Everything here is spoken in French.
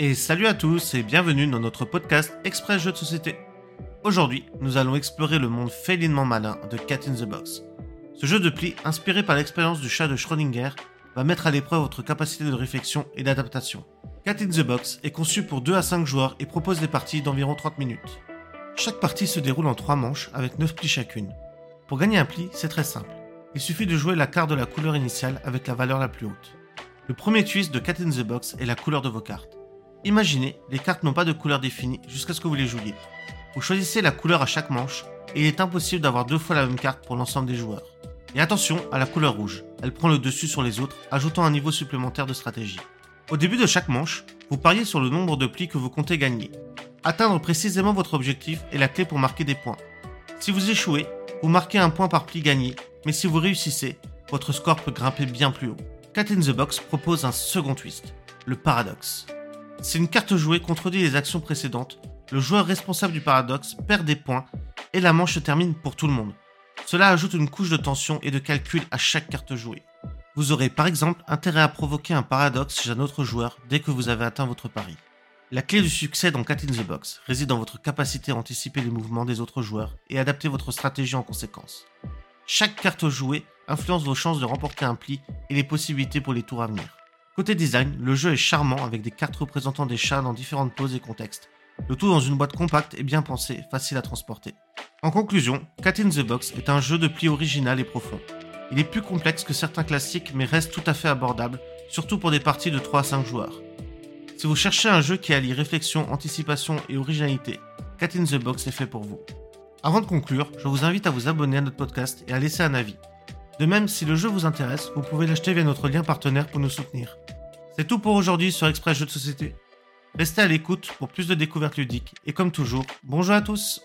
Et salut à tous et bienvenue dans notre podcast Express Jeux de Société. Aujourd'hui, nous allons explorer le monde félinement malin de Cat in the Box. Ce jeu de pli, inspiré par l'expérience du chat de Schrödinger, va mettre à l'épreuve votre capacité de réflexion et d'adaptation. Cat in the Box est conçu pour 2 à 5 joueurs et propose des parties d'environ 30 minutes. Chaque partie se déroule en 3 manches avec 9 plis chacune. Pour gagner un pli, c'est très simple. Il suffit de jouer la carte de la couleur initiale avec la valeur la plus haute. Le premier twist de Cat in the Box est la couleur de vos cartes. Imaginez, les cartes n'ont pas de couleur définie jusqu'à ce que vous les jouiez. Vous choisissez la couleur à chaque manche et il est impossible d'avoir deux fois la même carte pour l'ensemble des joueurs. Et attention à la couleur rouge, elle prend le dessus sur les autres, ajoutant un niveau supplémentaire de stratégie. Au début de chaque manche, vous pariez sur le nombre de plis que vous comptez gagner. Atteindre précisément votre objectif est la clé pour marquer des points. Si vous échouez, vous marquez un point par pli gagné, mais si vous réussissez, votre score peut grimper bien plus haut. Cat in the Box propose un second twist, le paradoxe. Si une carte jouée contredit les actions précédentes, le joueur responsable du paradoxe perd des points et la manche se termine pour tout le monde. Cela ajoute une couche de tension et de calcul à chaque carte jouée. Vous aurez par exemple intérêt à provoquer un paradoxe chez un autre joueur dès que vous avez atteint votre pari. La clé du succès dans Cat in the Box réside dans votre capacité à anticiper les mouvements des autres joueurs et adapter votre stratégie en conséquence. Chaque carte jouée influence vos chances de remporter un pli et les possibilités pour les tours à venir. Côté design, le jeu est charmant avec des cartes représentant des chats dans différentes poses et contextes. Le tout dans une boîte compacte et bien pensée, facile à transporter. En conclusion, Cat in the Box est un jeu de pli original et profond. Il est plus complexe que certains classiques mais reste tout à fait abordable, surtout pour des parties de 3 à 5 joueurs. Si vous cherchez un jeu qui allie réflexion, anticipation et originalité, Cat in the Box est fait pour vous. Avant de conclure, je vous invite à vous abonner à notre podcast et à laisser un avis. De même, si le jeu vous intéresse, vous pouvez l'acheter via notre lien partenaire pour nous soutenir. C'est tout pour aujourd'hui sur Express Jeux de Société. Restez à l'écoute pour plus de découvertes ludiques et comme toujours, bonjour à tous